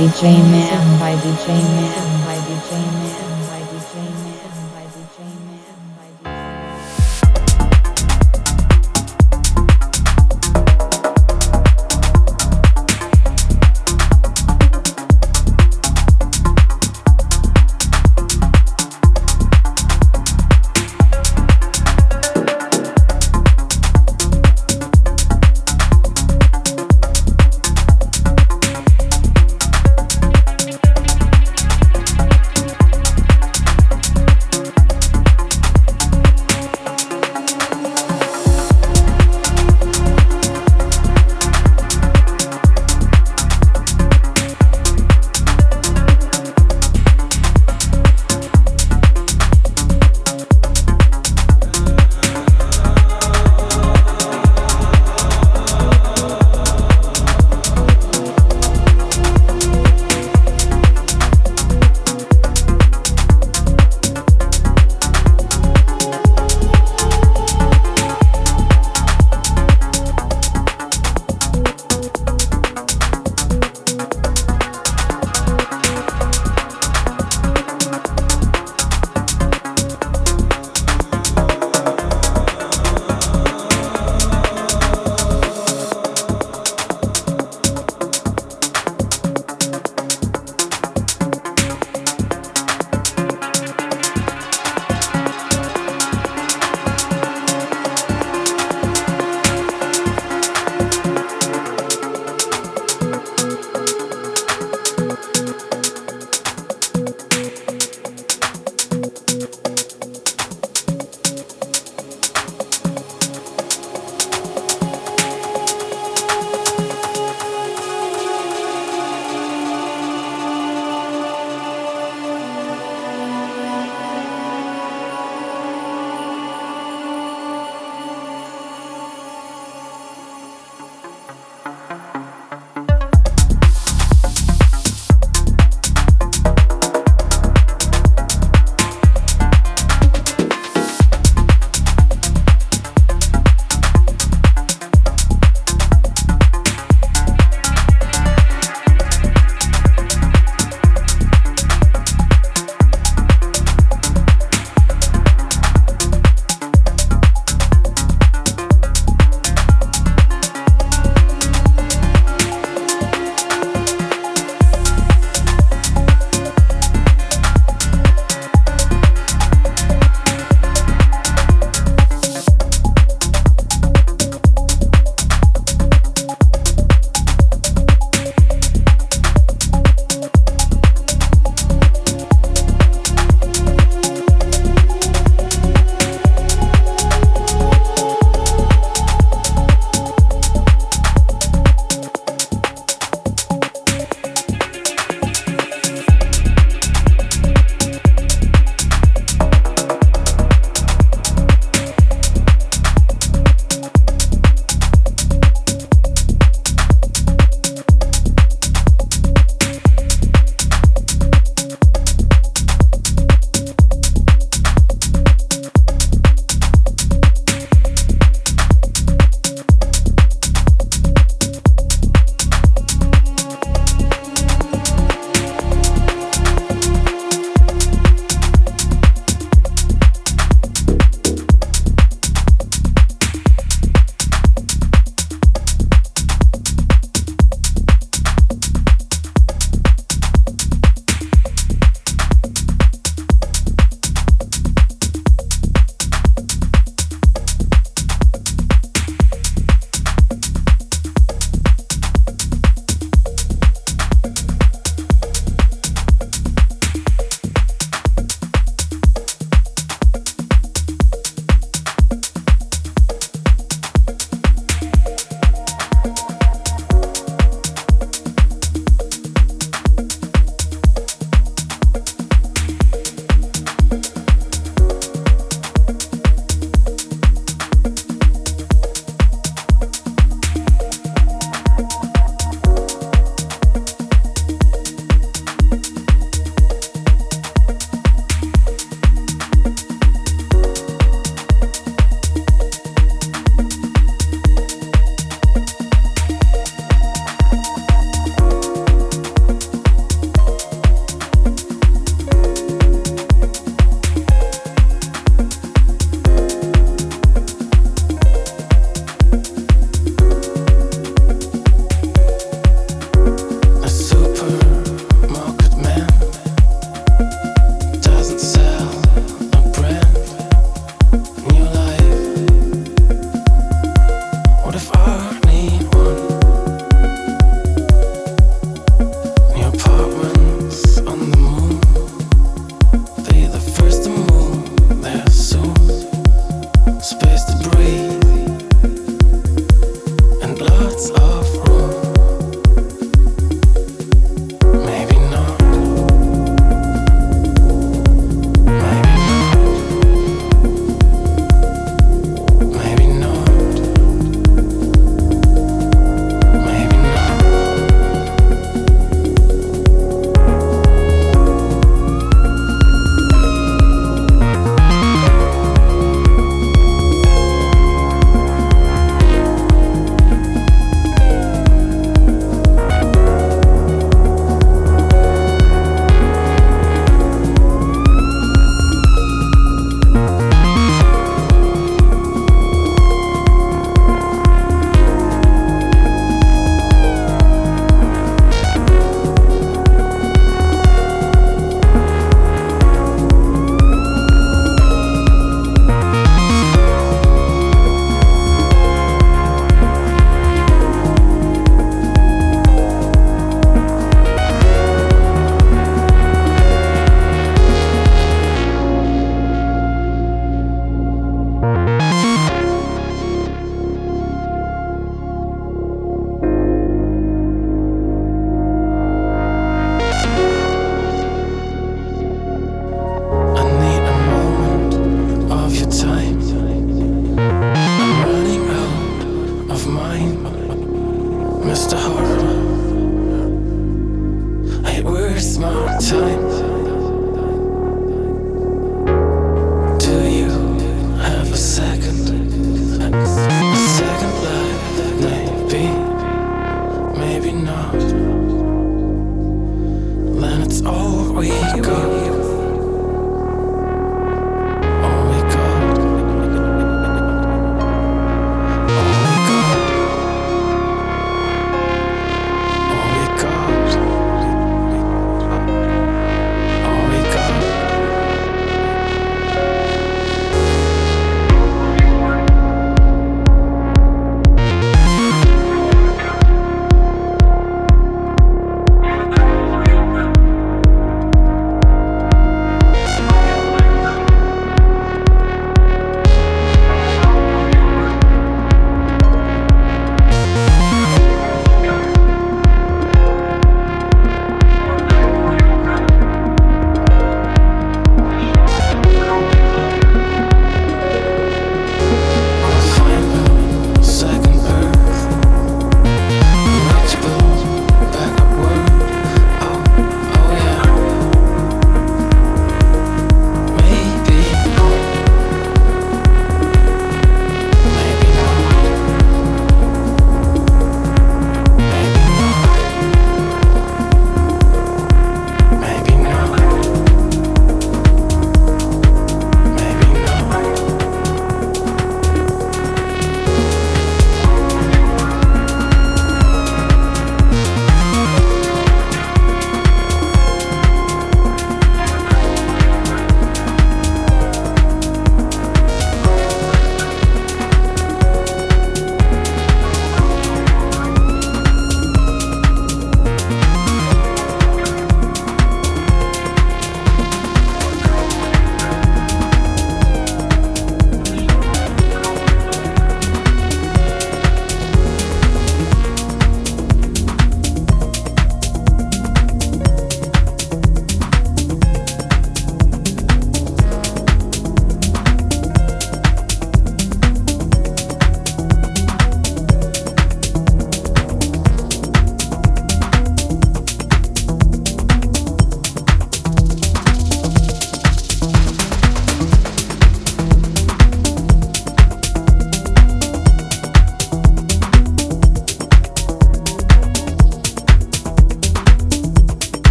DJ Man by DJ Man